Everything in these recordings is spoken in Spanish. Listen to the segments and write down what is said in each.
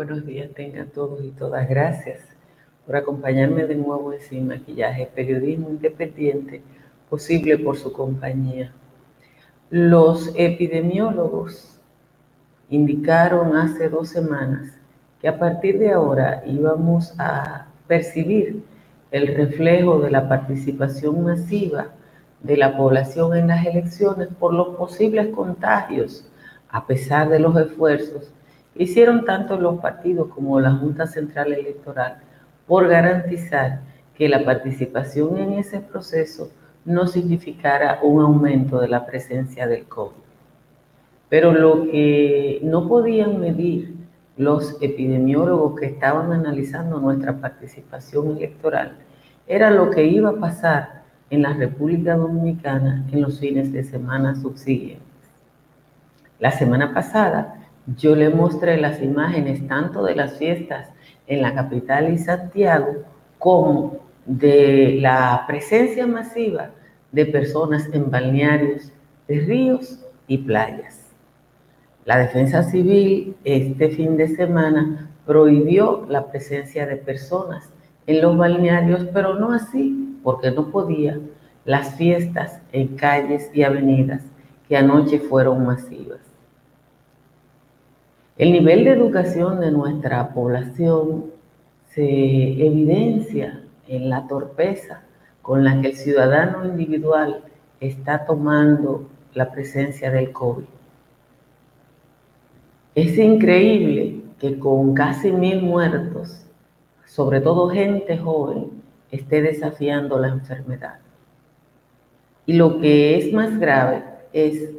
buenos días tengan todos y todas. Gracias por acompañarme de nuevo en Sin Maquillaje, periodismo independiente posible por su compañía. Los epidemiólogos indicaron hace dos semanas que a partir de ahora íbamos a percibir el reflejo de la participación masiva de la población en las elecciones por los posibles contagios, a pesar de los esfuerzos hicieron tanto los partidos como la Junta Central Electoral por garantizar que la participación en ese proceso no significara un aumento de la presencia del COVID. Pero lo que no podían medir los epidemiólogos que estaban analizando nuestra participación electoral era lo que iba a pasar en la República Dominicana en los fines de semana subsiguientes. La semana pasada yo le mostré las imágenes tanto de las fiestas en la capital y Santiago como de la presencia masiva de personas en balnearios de ríos y playas. La defensa civil este fin de semana prohibió la presencia de personas en los balnearios, pero no así, porque no podía, las fiestas en calles y avenidas que anoche fueron masivas. El nivel de educación de nuestra población se evidencia en la torpeza con la que el ciudadano individual está tomando la presencia del COVID. Es increíble que con casi mil muertos, sobre todo gente joven, esté desafiando la enfermedad. Y lo que es más grave es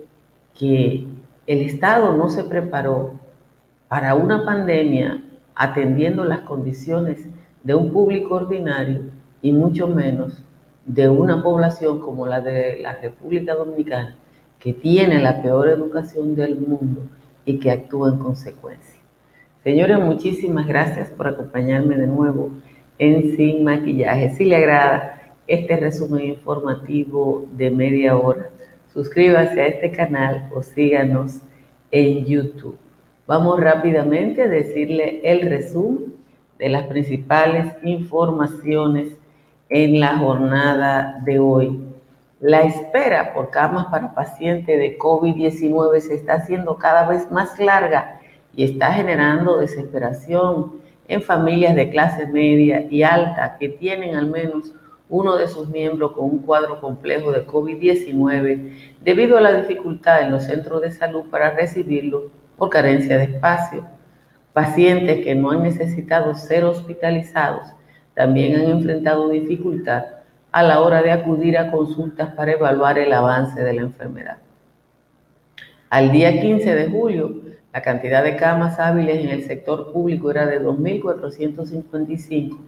que el Estado no se preparó para una pandemia atendiendo las condiciones de un público ordinario y mucho menos de una población como la de la República Dominicana, que tiene la peor educación del mundo y que actúa en consecuencia. Señores, muchísimas gracias por acompañarme de nuevo en Sin Maquillaje. Si le agrada este resumen informativo de media hora, suscríbase a este canal o síganos en YouTube. Vamos rápidamente a decirle el resumen de las principales informaciones en la jornada de hoy. La espera por camas para pacientes de COVID-19 se está haciendo cada vez más larga y está generando desesperación en familias de clase media y alta que tienen al menos uno de sus miembros con un cuadro complejo de COVID-19 debido a la dificultad en los centros de salud para recibirlo por carencia de espacio. Pacientes que no han necesitado ser hospitalizados también han enfrentado dificultad a la hora de acudir a consultas para evaluar el avance de la enfermedad. Al día 15 de julio, la cantidad de camas hábiles en el sector público era de 2.455,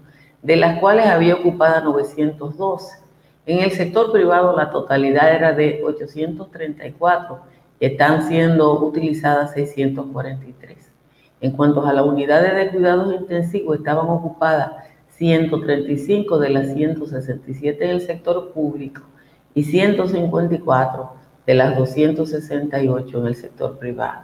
de las cuales había ocupadas 912. En el sector privado la totalidad era de 834 están siendo utilizadas 643. En cuanto a las unidades de cuidados intensivos, estaban ocupadas 135 de las 167 en el sector público y 154 de las 268 en el sector privado.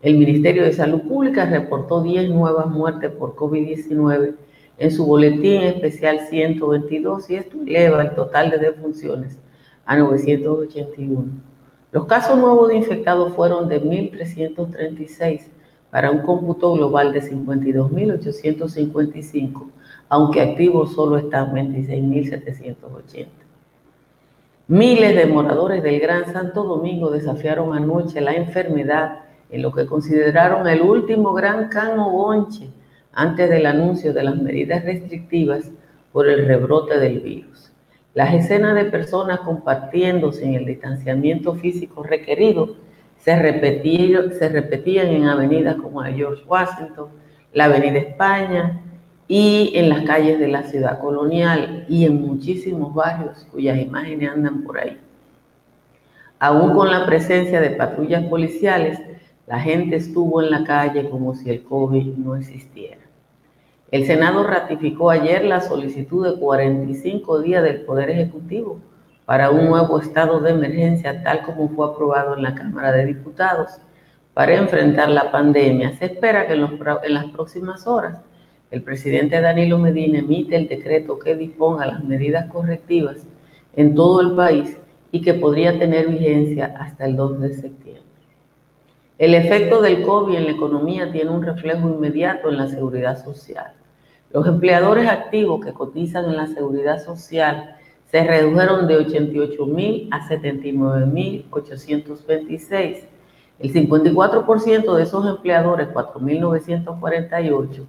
El Ministerio de Salud Pública reportó 10 nuevas muertes por COVID-19 en su boletín especial 122 y esto eleva el total de defunciones a 981. Los casos nuevos de infectados fueron de 1.336 para un cómputo global de 52.855, aunque activos solo están 26.780. Miles de moradores del Gran Santo Domingo desafiaron anoche la enfermedad en lo que consideraron el último gran cano bonche antes del anuncio de las medidas restrictivas por el rebrote del virus. Las escenas de personas compartiendo sin el distanciamiento físico requerido se repetían, se repetían en avenidas como la George Washington, la Avenida España y en las calles de la ciudad colonial y en muchísimos barrios cuyas imágenes andan por ahí. Aún con la presencia de patrullas policiales, la gente estuvo en la calle como si el COVID no existiera. El Senado ratificó ayer la solicitud de 45 días del Poder Ejecutivo para un nuevo estado de emergencia, tal como fue aprobado en la Cámara de Diputados, para enfrentar la pandemia. Se espera que en, las próximas horas el presidente Danilo Medina emite el decreto que disponga las medidas correctivas en todo el país y que podría tener vigencia hasta el 2 de septiembre. El efecto del COVID en la economía tiene un reflejo inmediato en la seguridad social. Los empleadores activos que cotizan en la seguridad social se redujeron de 88 mil a 79 mil 826. El 54% de esos empleadores, 4.948,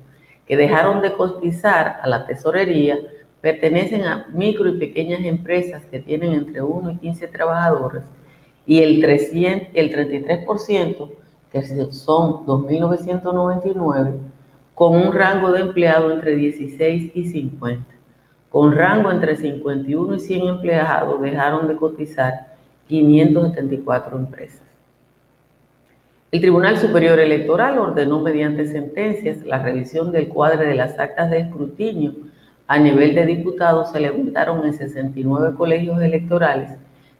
que dejaron de cotizar a la tesorería, pertenecen a micro y pequeñas empresas que tienen entre 1 y 15 trabajadores y el, 300, el 33%, que son 2.999, con un rango de empleados entre 16 y 50. Con rango entre 51 y 100 empleados dejaron de cotizar 574 empresas. El Tribunal Superior Electoral ordenó mediante sentencias la revisión del cuadro de las actas de escrutinio a nivel de diputados se levantaron en 69 colegios electorales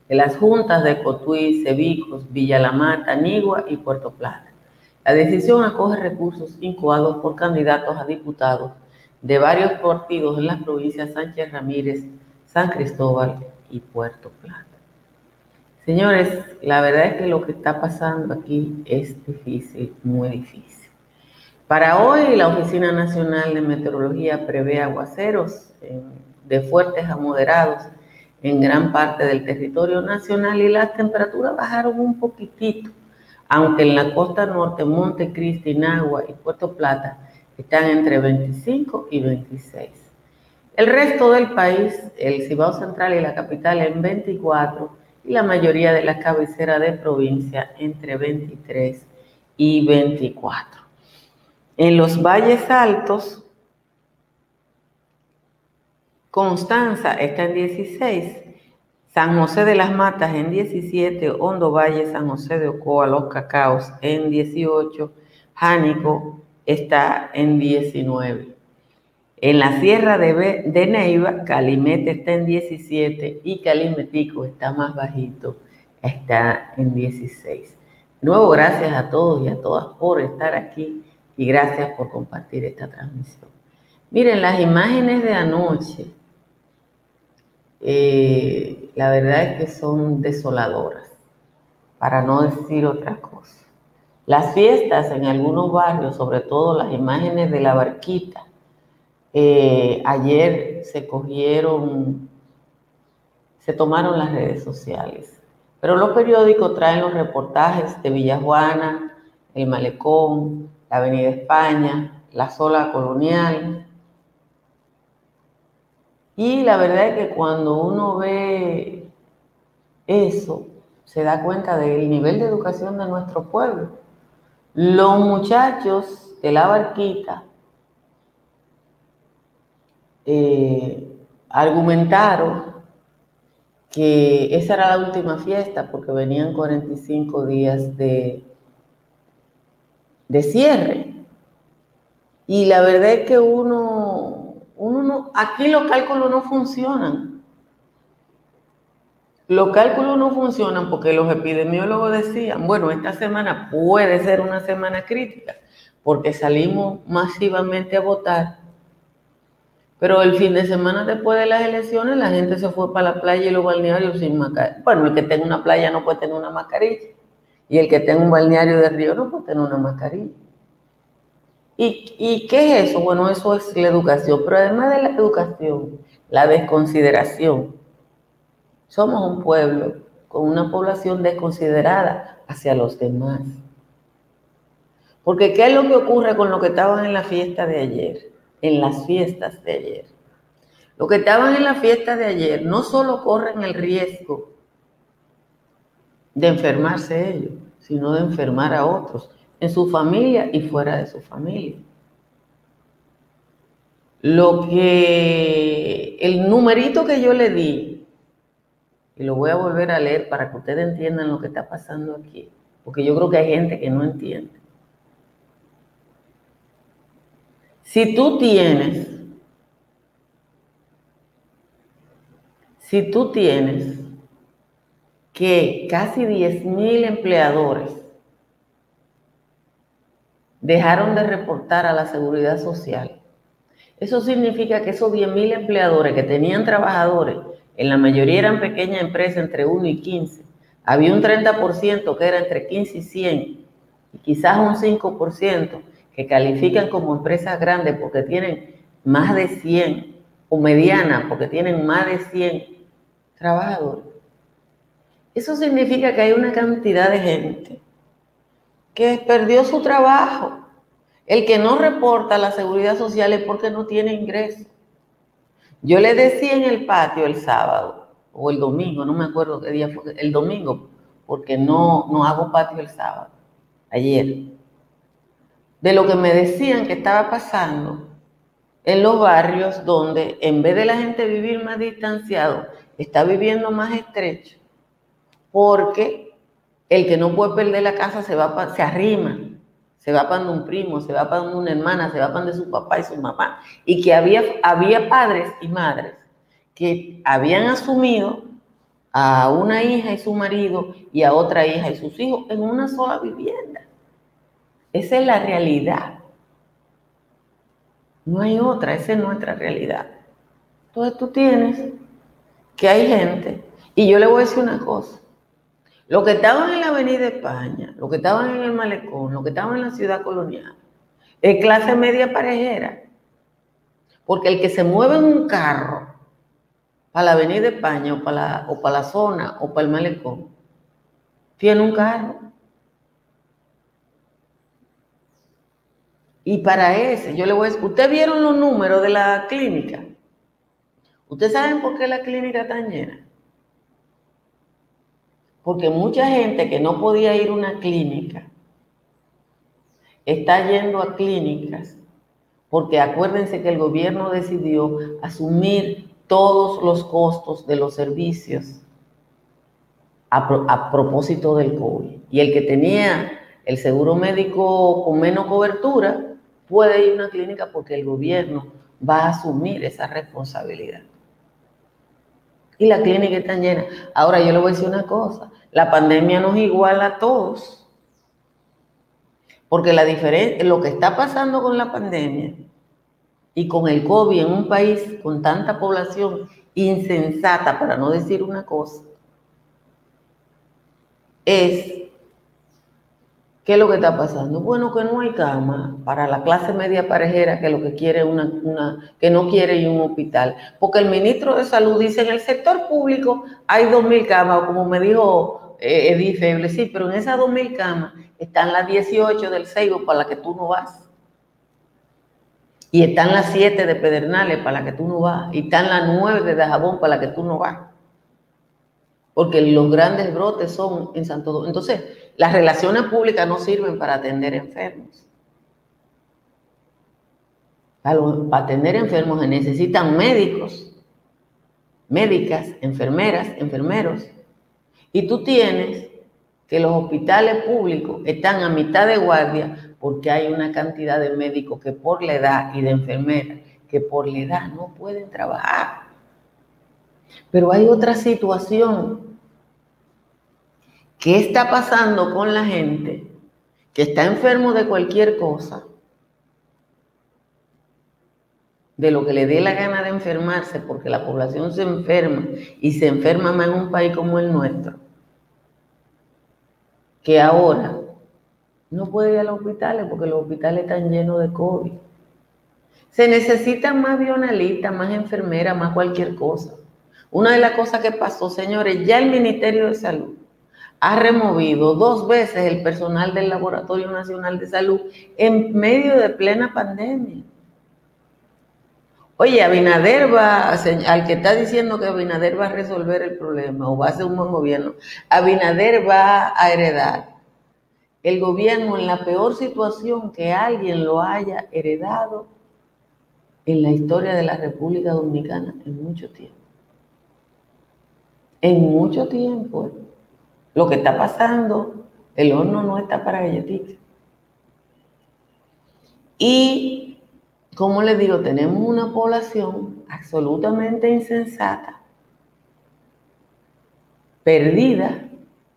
de las juntas de Cotuí, Cebicos, Villa La Mata, Nigua y Puerto Plata. La decisión acoge recursos incoados por candidatos a diputados de varios partidos en las provincias Sánchez Ramírez, San Cristóbal y Puerto Plata. Señores, la verdad es que lo que está pasando aquí es difícil, muy difícil. Para hoy, la Oficina Nacional de Meteorología prevé aguaceros de fuertes a moderados en gran parte del territorio nacional y las temperaturas bajaron un poquitito, aunque en la costa norte, Monte Cristi, Nagua y Puerto Plata están entre 25 y 26. El resto del país, el Cibao Central y la capital en 24 y la mayoría de las cabeceras de provincia entre 23 y 24. En los valles altos, Constanza está en 16, San José de las Matas en 17, Hondo Valle, San José de Ocoa, Los Cacaos en 18, Jánico está en 19. En la Sierra de, de Neiva, Calimete está en 17 y Calimetico está más bajito, está en 16. De nuevo, gracias a todos y a todas por estar aquí y gracias por compartir esta transmisión. Miren, las imágenes de anoche, eh, la verdad es que son desoladoras, para no decir otra cosa. Las fiestas en algunos barrios, sobre todo las imágenes de la barquita, eh, ayer se cogieron, se tomaron las redes sociales, pero los periódicos traen los reportajes de Villajuana, el Malecón, la Avenida España, la Sola Colonial. Y la verdad es que cuando uno ve eso, se da cuenta del nivel de educación de nuestro pueblo. Los muchachos de la barquita eh, argumentaron que esa era la última fiesta porque venían 45 días de, de cierre. Y la verdad es que uno, uno no, aquí los cálculos no funcionan. Los cálculos no funcionan porque los epidemiólogos decían, bueno, esta semana puede ser una semana crítica porque salimos masivamente a votar, pero el fin de semana después de las elecciones la gente se fue para la playa y los balnearios sin mascarilla. Bueno, el que tenga una playa no puede tener una mascarilla. Y el que tenga un balneario de río no puede tener una mascarilla. ¿Y, qué es eso? Bueno, eso es la educación, pero además de la educación, la desconsideración. Somos un pueblo con una población desconsiderada hacia los demás. Porque ¿qué es lo que ocurre con lo que estaban en la fiesta de ayer? En las fiestas de ayer. Lo que estaban en la fiesta de ayer no solo corren el riesgo de enfermarse ellos, sino de enfermar a otros, en su familia y fuera de su familia. Lo que el numerito que yo le di, y lo voy a volver a leer para que ustedes entiendan lo que está pasando aquí, porque yo creo que hay gente que no entiende. Si tú tienes, si tú tienes que casi 10 mil empleadores dejaron de reportar a la seguridad social. Eso significa que esos 10.000 empleadores que tenían trabajadores, en la mayoría eran pequeñas empresas entre 1 y 15, había un 30% que era entre 15 y 100, y quizás un 5% que califican como empresas grandes porque tienen más de 100, o medianas porque tienen más de 100 trabajadores. Eso significa que hay una cantidad de gente que perdió su trabajo. El que no reporta la seguridad social es porque no tiene ingreso. Yo le decía en el patio el sábado o el domingo, no me acuerdo qué día fue, el domingo, porque no, no hago patio el sábado, ayer, de lo que me decían que estaba pasando en los barrios donde en vez de la gente vivir más distanciado, está viviendo más estrecho, porque el que no puede perder la casa se va se arrima, se va para un primo, se va para una hermana, se va para de su papá y su mamá, y que había, había padres y madres que habían asumido a una hija y su marido y a otra hija y sus hijos en una sola vivienda. Esa es la realidad. No hay otra, esa es nuestra realidad. Entonces tú tienes que hay gente, y yo le voy a decir una cosa, los que estaban en la Avenida España, los que estaban en el Malecón, los que estaban en la ciudad colonial, es clase media parejera. Porque el que se mueve en un carro para la Avenida España o para la, o para la zona o para el Malecón, tiene un carro. Y para ese, yo le voy a decir, ¿ustedes vieron los números de la clínica? ¿Ustedes saben por qué la clínica está llena? Porque mucha gente que no podía ir a una clínica está yendo a clínicas porque acuérdense que el gobierno decidió asumir todos los costos de los servicios a, propósito del COVID. Y el que tenía el seguro médico con menos cobertura puede ir a una clínica porque el gobierno va a asumir esa responsabilidad y la clínica está llena. Ahora yo le voy a decir una cosa, la pandemia nos iguala a todos, porque la diferencia, lo que está pasando con la pandemia y con el COVID en un país con tanta población insensata, para no decir una cosa, es ¿Qué es lo que está pasando? Bueno, que no hay cama para la clase media parejera que lo que quiere una, una que no quiere a un hospital. Porque el ministro de Salud dice en el sector público hay 2.000 camas, como me dijo eh, Edith Feble, sí, pero en esas 2.000 camas están las 18 del Seibo para las que tú no vas. Y están las 7 de Pedernales para las que tú no vas. Y están las 9 de Dajabón para las que tú no vas. Porque los grandes brotes son en Santo Domingo. Entonces, las relaciones públicas no sirven para atender enfermos. Para, atender enfermos se necesitan médicos, médicas, enfermeras, enfermeros. Y tú tienes que los hospitales públicos están a mitad de guardia porque hay una cantidad de médicos que por la edad y de enfermeras que por la edad no pueden trabajar. Pero hay otra situación ¿Qué está pasando con la gente que está enfermo de cualquier cosa? De lo que le dé la gana de enfermarse, porque la población se enferma y se enferma más en un país como el nuestro, que ahora no puede ir a los hospitales porque los hospitales están llenos de COVID. Se necesitan más bionalistas, más enfermeras, más cualquier cosa. Una de las cosas que pasó, señores, ya el Ministerio de Salud ha removido dos veces el personal del Laboratorio Nacional de Salud en medio de plena pandemia. Oye, Abinader va, al que está diciendo que Abinader va a resolver el problema o va a hacer un buen gobierno, Abinader va a heredar el gobierno en la peor situación que alguien lo haya heredado en la historia de la República Dominicana en mucho tiempo. En mucho tiempo. Lo que está pasando, el horno no está para galletitas. Y, como les digo, tenemos una población absolutamente insensata, perdida,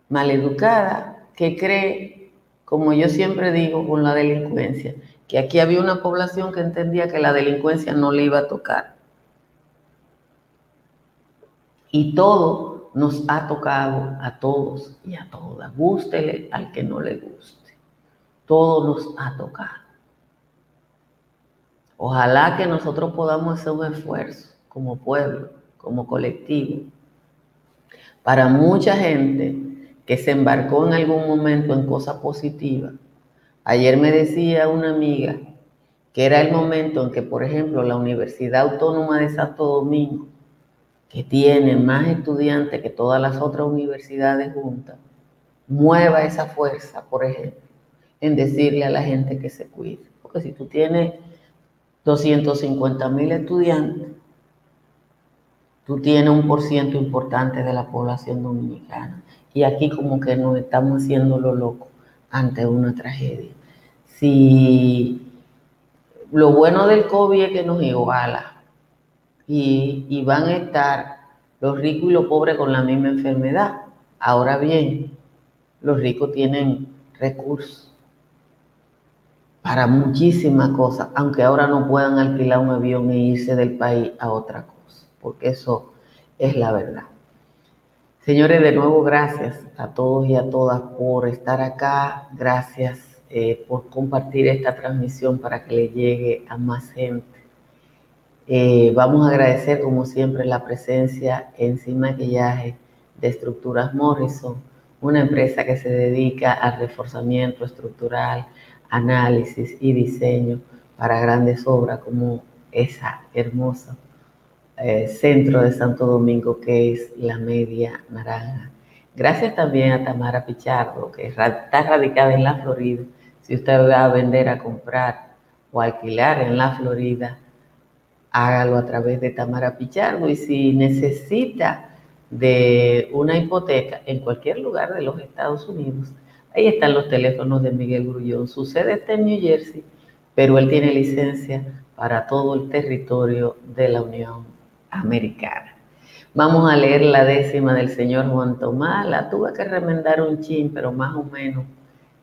maleducada, que cree, como yo siempre digo con la delincuencia, que aquí había una población que entendía que la delincuencia no le iba a tocar. Y todo nos ha tocado a todos y a todas. Gústele al que no le guste. Todo nos ha tocado. Ojalá que nosotros podamos hacer un esfuerzo como pueblo, como colectivo, para mucha gente que se embarcó en algún momento en cosas positivas. Ayer me decía una amiga que era el momento en que, por ejemplo, la Universidad Autónoma de Santo Domingo, que tiene más estudiantes que todas las otras universidades juntas, mueva esa fuerza, por ejemplo, en decirle a la gente que se cuide. Porque si tú tienes 250 mil estudiantes, tú tienes un por ciento importante de la población dominicana. Y aquí como que nos estamos haciendo lo loco ante una tragedia. Si lo bueno del COVID es que nos iguala y, van a estar los ricos y los pobres con la misma enfermedad. Ahora bien, los ricos tienen recursos para muchísimas cosas, aunque ahora no puedan alquilar un avión e irse del país a otra cosa porque eso es la verdad. Señores, de nuevo gracias a todos y a todas por estar acá. Gracias eh, por compartir esta transmisión para que le llegue a más gente. Eh, vamos a agradecer, como siempre, la presencia en Sin Maquillaje de Estructuras Morrison, una empresa que se dedica al reforzamiento estructural, análisis y diseño para grandes obras como esa hermosa eh, centro de Santo Domingo, que es la Media Naranja. Gracias también a Tamara Pichardo, que está radicada en la Florida. Si usted va a vender, a comprar o alquilar en la Florida, hágalo a través de Tamara Pichardo. Y si necesita de una hipoteca en cualquier lugar de los Estados Unidos, ahí están los teléfonos de Miguel Grullón. Su sede está en New Jersey, pero él tiene licencia para todo el territorio de la Unión americana. Vamos a leer la décima del señor Juan Tomás. La tuve que remendar un chin, pero más o menos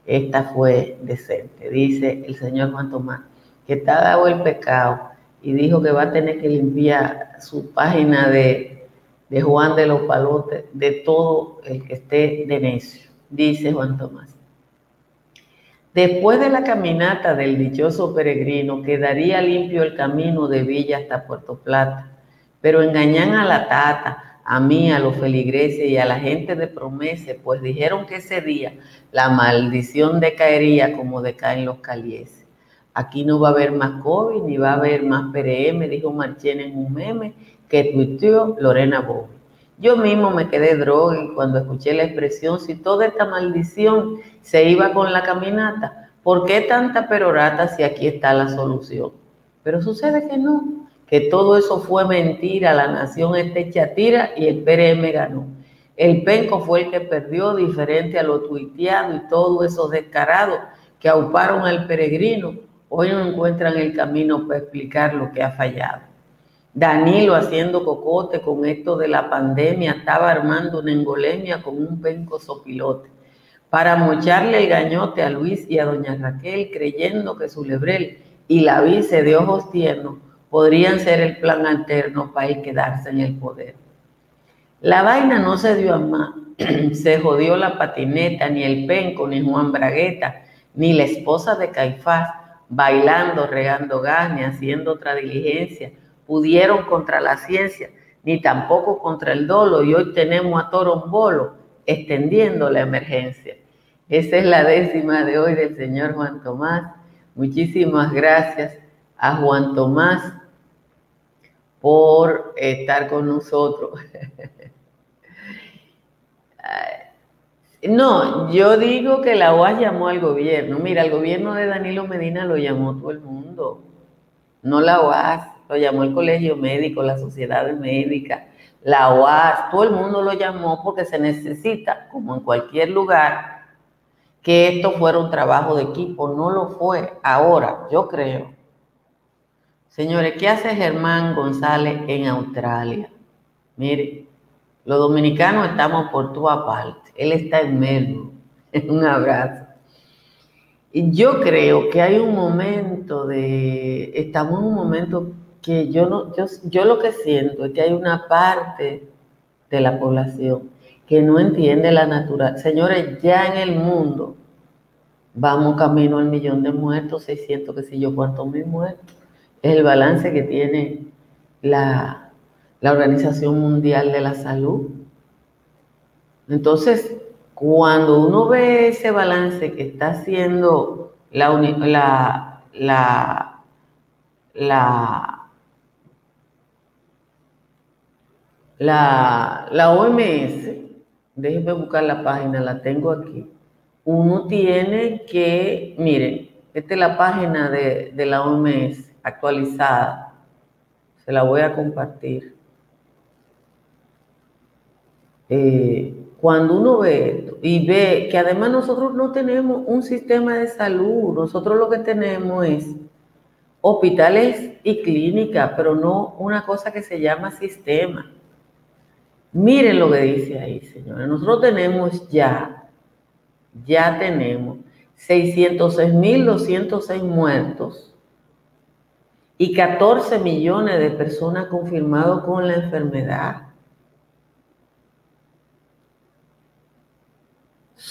esta fue decente. Dice el señor Juan Tomás que está dado el pecado y dijo que va a tener que limpiar su página de, de Juan de los Palotes de todo el que esté de necio. Dice Juan Tomás. Después de la caminata del dichoso peregrino, quedaría limpio el camino de Villa hasta Puerto Plata pero engañan a la tata, a mí, a los feligreses y a la gente de promesa, pues dijeron que ese día la maldición decaería como decaen los calieses. Aquí no va a haber más COVID ni va a haber más PRM, dijo Marchena en un meme que tuiteó Lorena Bobby. Yo mismo me quedé droga y cuando escuché la expresión, si toda esta maldición se iba con la caminata, ¿por qué tanta perorata si aquí está la solución? Pero sucede que no que todo eso fue mentira, la nación está chatira y el PRM ganó. El penco fue el que perdió, diferente a lo tuiteado y todo eso descarado que auparon al peregrino, hoy no encuentran el camino para explicar lo que ha fallado. Danilo haciendo cocote con esto de la pandemia, estaba armando una engolemia con un penco sopilote para mocharle el gañote a Luis y a doña Raquel, creyendo que su lebrel y la vice de ojos tiernos podrían ser el plan alterno para él quedarse en el poder. La vaina no se dio a más. se jodió la patineta, ni el penco, ni Juan Bragueta, ni la esposa de Caifás, bailando, regando gas, haciendo otra diligencia, pudieron contra la ciencia, ni tampoco contra el dolo, y hoy tenemos a Torombolo extendiendo la emergencia. Esa es la décima de hoy del señor Juan Tomás. Muchísimas gracias a Juan Tomás por estar con nosotros. No, yo digo que la OAS llamó al gobierno. Mira, el gobierno de Danilo Medina lo llamó todo el mundo. No la OAS, lo llamó el colegio médico, la sociedad médica, la OAS, todo el mundo lo llamó porque se necesita, como en cualquier lugar, que esto fuera un trabajo de equipo. No lo fue. Ahora, yo creo Señores, ¿qué hace Germán González en Australia? Mire, los dominicanos estamos por tu parte. Él está en Melbourne. Un abrazo. Y yo creo que hay un momento de, estamos en un momento que yo, no, yo, yo lo que siento es que hay una parte de la población que no entiende la naturaleza. Señores, ya en el mundo vamos camino al millón de muertos, 600, que sé yo, cuántos mil muertos. Es el balance que tiene la, la Organización Mundial de la Salud. Entonces, cuando uno ve ese balance que está haciendo la, la, la, la, la, OMS, déjenme buscar la página, la tengo aquí. Uno tiene que, miren, esta es la página de, de la OMS actualizada. Se la voy a compartir. Eh, cuando uno ve esto y ve que además nosotros no tenemos un sistema de salud, nosotros lo que tenemos es hospitales y clínicas, pero no una cosa que se llama sistema. Miren lo que dice ahí, señores. Nosotros tenemos ya, ya tenemos 606.206 muertos y 14 millones de personas confirmadas con la enfermedad.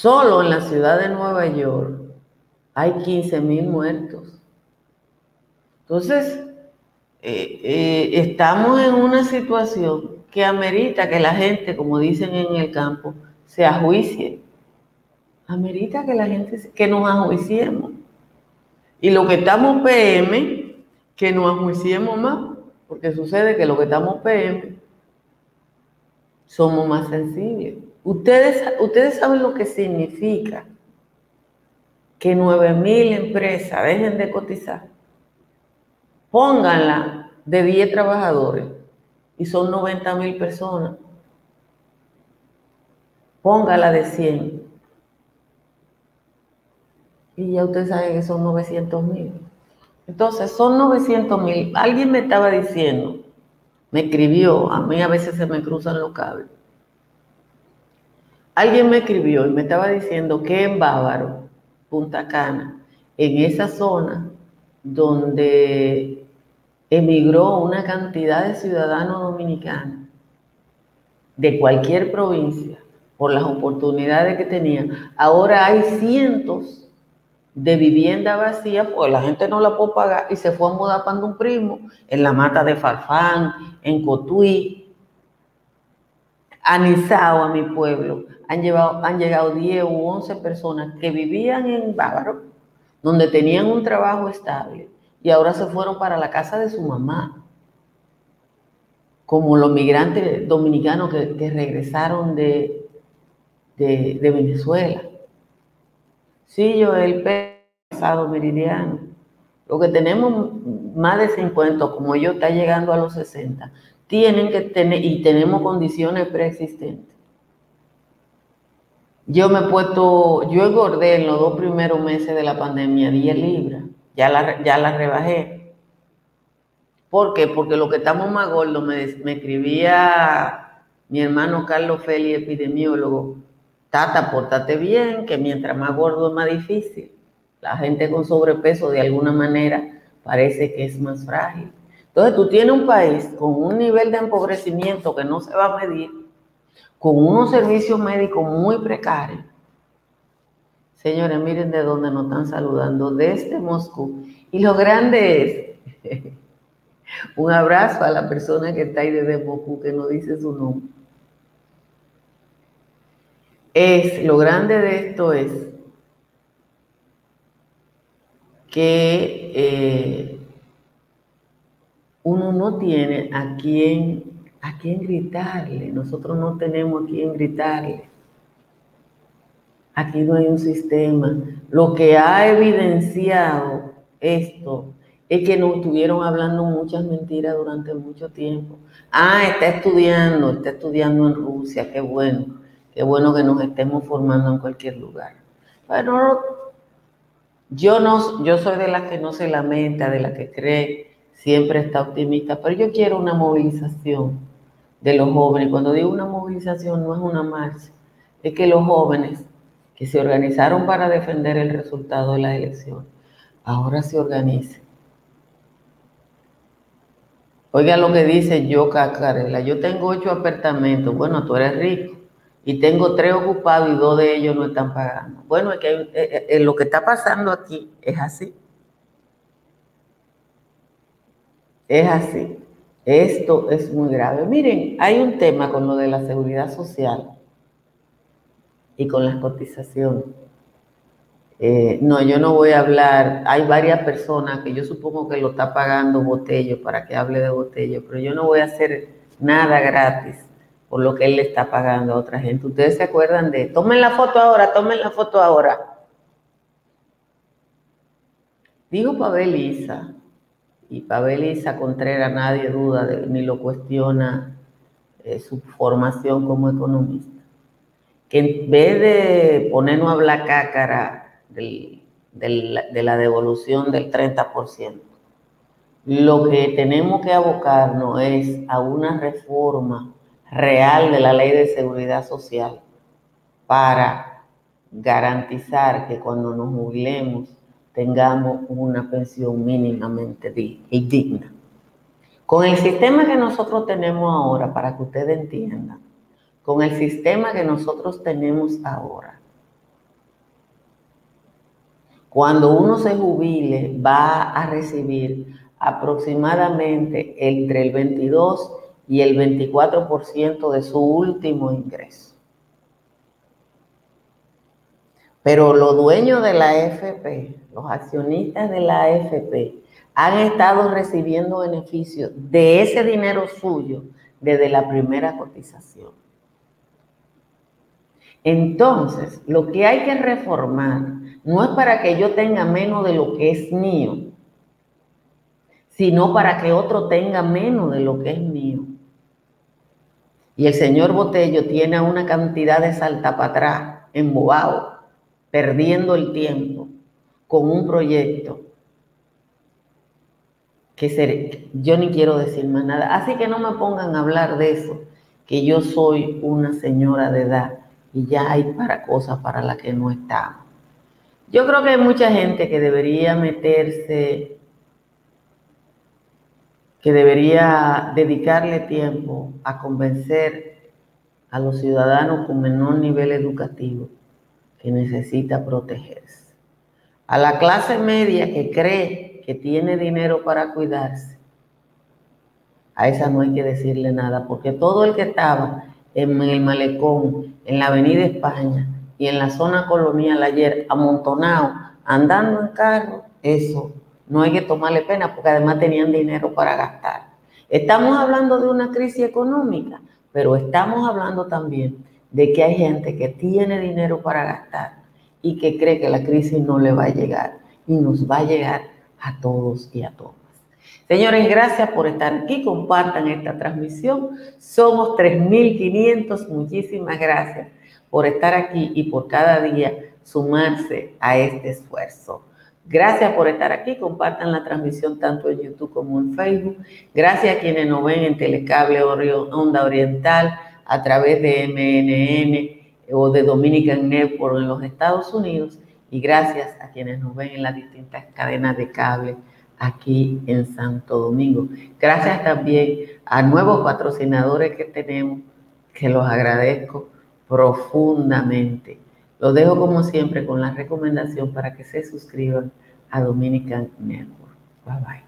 Solo en la ciudad de Nueva York hay 15 mil muertos. Entonces, eh, eh, estamos en una situación que amerita que la gente, como dicen en el campo, se ajuicie. Amerita que la gente, que nos ajuiciemos. Y lo que estamos PM, que nos ajuiciemos más, porque sucede que lo que estamos PM somos más sensibles. Ustedes, ustedes saben lo que significa que 9 mil empresas dejen de cotizar. Pónganla de 10 trabajadores y son 90 mil personas. Póngala de 100. Y ya ustedes saben que son 900 mil. Entonces, son 900 mil. Alguien me estaba diciendo, me escribió, a mí a veces se me cruzan los cables Alguien me escribió y me estaba diciendo que en Bávaro, Punta Cana, en esa zona donde emigró una cantidad de ciudadanos dominicanos de cualquier provincia por las oportunidades que tenían, ahora hay cientos de viviendas vacías, pues la gente no la puede pagar y se fue a mudar para un primo en la mata de Farfán, en Cotuí, a a mi pueblo, han, llevado, han llegado 10 u 11 personas que vivían en Bávaro, donde tenían un trabajo estable, y ahora se fueron para la casa de su mamá, como los migrantes dominicanos que, regresaron de, de, Venezuela. Sí, yo el pasado meridiano. Lo que tenemos más de 50, como yo, está llegando a los 60, tienen que tener, y tenemos condiciones preexistentes yo me he puesto, yo engordé en los dos primeros meses de la pandemia 10 libras, ya la, ya la rebajé. ¿Por qué? Porque lo que estamos más gordos, me, me escribía mi hermano Carlos Feli, epidemiólogo, Tata, pórtate bien, que mientras más gordo es más difícil. La gente con sobrepeso de alguna manera parece que es más frágil. Entonces tú tienes un país con un nivel de empobrecimiento que no se va a medir con unos servicios médicos muy precarios. Señores, miren de dónde nos están saludando, desde Moscú. Y lo grande es, un abrazo a la persona que está ahí desde Moscú, que no dice su nombre. Es, lo grande de esto es que eh, uno no tiene a quien a quién gritarle. Nosotros no tenemos a quién gritarle. Aquí no hay un sistema. Lo que ha evidenciado esto es que nos estuvieron hablando muchas mentiras durante mucho tiempo. Ah, está estudiando, está estudiando en Rusia, qué bueno. Qué bueno que nos estemos formando en cualquier lugar. Pero yo no, yo soy de las que no se lamenta, de las que cree, siempre está optimista, pero yo quiero una movilización de los jóvenes. Cuando digo una movilización no es una marcha, es que los jóvenes que se organizaron para defender el resultado de la elección, ahora se organicen. Oiga lo que dice yo, Cacarela, yo tengo ocho apartamentos, bueno, tú eres rico, y tengo tres ocupados y dos de ellos no están pagando. Bueno, es que eh, eh, eh, lo que está pasando aquí es así. Es así. Esto es muy grave. Miren, hay un tema con lo de la seguridad social y con las cotizaciones. Eh, no, yo no voy a hablar, hay varias personas que yo supongo que lo está pagando Botello para que hable de Botello, pero yo no voy a hacer nada gratis por lo que él le está pagando a otra gente. Ustedes se acuerdan de, tomen la foto ahora, tomen la foto ahora. Digo Pavel Isa, y Pavel Isa Contreras nadie duda de, ni lo cuestiona eh, su formación como economista. Que en vez de ponernos a hablar cácara de la devolución del 30%, lo que tenemos que abocarnos es a una reforma real de la ley de seguridad social para garantizar que cuando nos jubilemos tengamos una pensión mínimamente digna. Con el sistema que nosotros tenemos ahora, para que ustedes entiendan, con el sistema que nosotros tenemos ahora. Cuando uno se jubile, va a recibir aproximadamente entre el 22 y el 24% de su último ingreso. Pero los dueños de la AFP, los accionistas de la AFP, han estado recibiendo beneficios de ese dinero suyo desde la primera cotización. Entonces, lo que hay que reformar no es para que yo tenga menos de lo que es mío, sino para que otro tenga menos de lo que es mío. Y el señor Botello tiene una cantidad de salta para atrás, embobado, perdiendo el tiempo con un proyecto que yo ni quiero decir más nada. Así que no me pongan a hablar de eso, que yo soy una señora de edad y ya hay para cosas para las que no estamos. Yo creo que hay mucha gente que debería meterse, que debería dedicarle tiempo a convencer a los ciudadanos con menor nivel educativo que necesita protegerse. A la clase media que cree que tiene dinero para cuidarse, a esa no hay que decirle nada, porque todo el que estaba en el malecón, en la Avenida España y en la zona colonial ayer, amontonado, andando en carro, eso no hay que tomarle pena porque además tenían dinero para gastar. Estamos hablando de una crisis económica, pero estamos hablando también de que hay gente que tiene dinero para gastar y que cree que la crisis no le va a llegar y nos va a llegar a todos y a todas. Señores, gracias por estar aquí. Compartan esta transmisión. Somos 3.500. Muchísimas gracias por estar aquí y por cada día sumarse a este esfuerzo. Gracias por estar aquí. Compartan la transmisión tanto en YouTube como en Facebook. Gracias a quienes nos ven en Telecable Onda Oriental a través de MNN o de Dominican Network en los Estados Unidos. Y gracias a quienes nos ven en las distintas cadenas de cable aquí en Santo Domingo. Gracias también a nuevos patrocinadores que tenemos, que los agradezco profundamente. Los dejo como siempre con la recomendación para que se suscriban a Dominican Network. Bye bye.